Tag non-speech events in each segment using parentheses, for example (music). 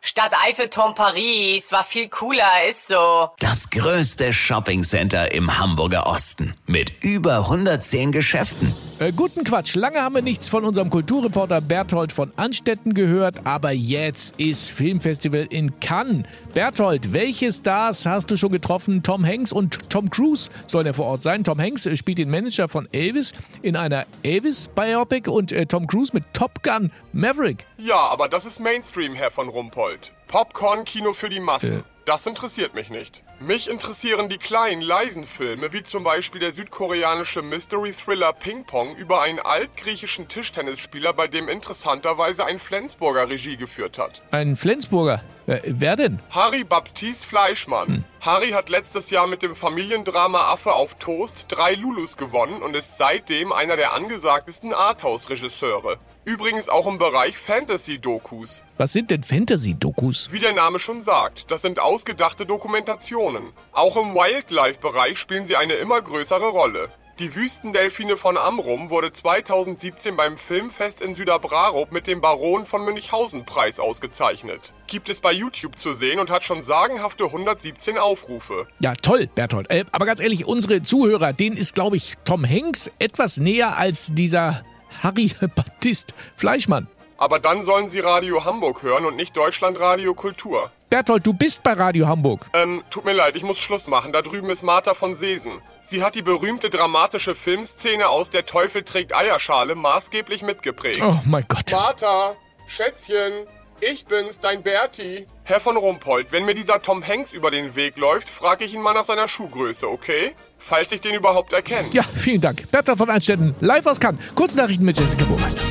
Stadt Eiffelturm Paris war viel cooler, ist so. Das größte Shoppingcenter im Hamburger Osten mit über 110 Geschäften. Äh, guten Quatsch. Lange haben wir nichts von unserem Kulturreporter Berthold von Anstetten gehört, aber jetzt ist Filmfestival in Cannes. Berthold, welche Stars hast du schon getroffen? Tom Hanks und Tom Cruise sollen ja vor Ort sein. Tom Hanks äh, spielt den Manager von Elvis in einer Elvis-Biopic und äh, Tom Cruise mit Top Gun Maverick. Ja, aber das ist Mainstream, Herr von Rumpold. Popcorn-Kino für die Massen. Äh. Das interessiert mich nicht. Mich interessieren die kleinen, leisen Filme, wie zum Beispiel der südkoreanische Mystery-Thriller Ping Pong über einen altgriechischen Tischtennisspieler, bei dem interessanterweise ein Flensburger Regie geführt hat. Ein Flensburger. Äh, wer denn? Harry Baptiste Fleischmann. Harry hat letztes Jahr mit dem Familiendrama Affe auf Toast drei Lulus gewonnen und ist seitdem einer der angesagtesten Arthouse-Regisseure. Übrigens auch im Bereich Fantasy-Dokus. Was sind denn Fantasy-Dokus? Wie der Name schon sagt, das sind ausgedachte Dokumentationen. Auch im Wildlife-Bereich spielen sie eine immer größere Rolle. Die Wüstendelfine von Amrum wurde 2017 beim Filmfest in Süderbrarup mit dem Baron von Münchhausen-Preis ausgezeichnet. Gibt es bei YouTube zu sehen und hat schon sagenhafte 117 Aufrufe. Ja, toll, Berthold. Äh, aber ganz ehrlich, unsere Zuhörer, denen ist, glaube ich, Tom Hanks etwas näher als dieser Harry (laughs) Baptiste Fleischmann. Aber dann sollen sie Radio Hamburg hören und nicht Deutschlandradio Kultur. Berthold, du bist bei Radio Hamburg. Ähm, tut mir leid, ich muss Schluss machen. Da drüben ist Martha von Sesen. Sie hat die berühmte dramatische Filmszene aus Der Teufel trägt Eierschale maßgeblich mitgeprägt. Oh mein Gott. Martha, Schätzchen, ich bin's, dein Berti. Herr von Rumpold, wenn mir dieser Tom Hanks über den Weg läuft, frage ich ihn mal nach seiner Schuhgröße, okay? Falls ich den überhaupt erkenne. Ja, vielen Dank. Berthold von Einstetten, live aus Cannes. Kurznachrichten mit Jessica Burmeister.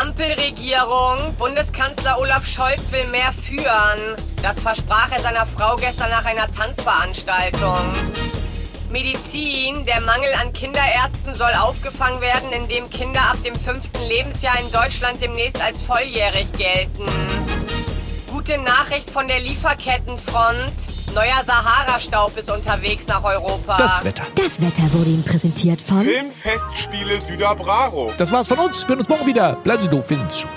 Ampelregierung. Bundeskanzler Olaf Scholz will mehr führen. Das versprach er seiner Frau gestern nach einer Tanzveranstaltung. Medizin. Der Mangel an Kinderärzten soll aufgefangen werden, indem Kinder ab dem fünften Lebensjahr in Deutschland demnächst als volljährig gelten. Gute Nachricht von der Lieferkettenfront. Neuer Sahara-Staub ist unterwegs nach Europa. Das Wetter. Das Wetter wurde Ihnen präsentiert von Filmfestspiele Süderbrarup. Das war's von uns. Wir hören uns morgen wieder. Bleiben Sie doof, wir sind's schon.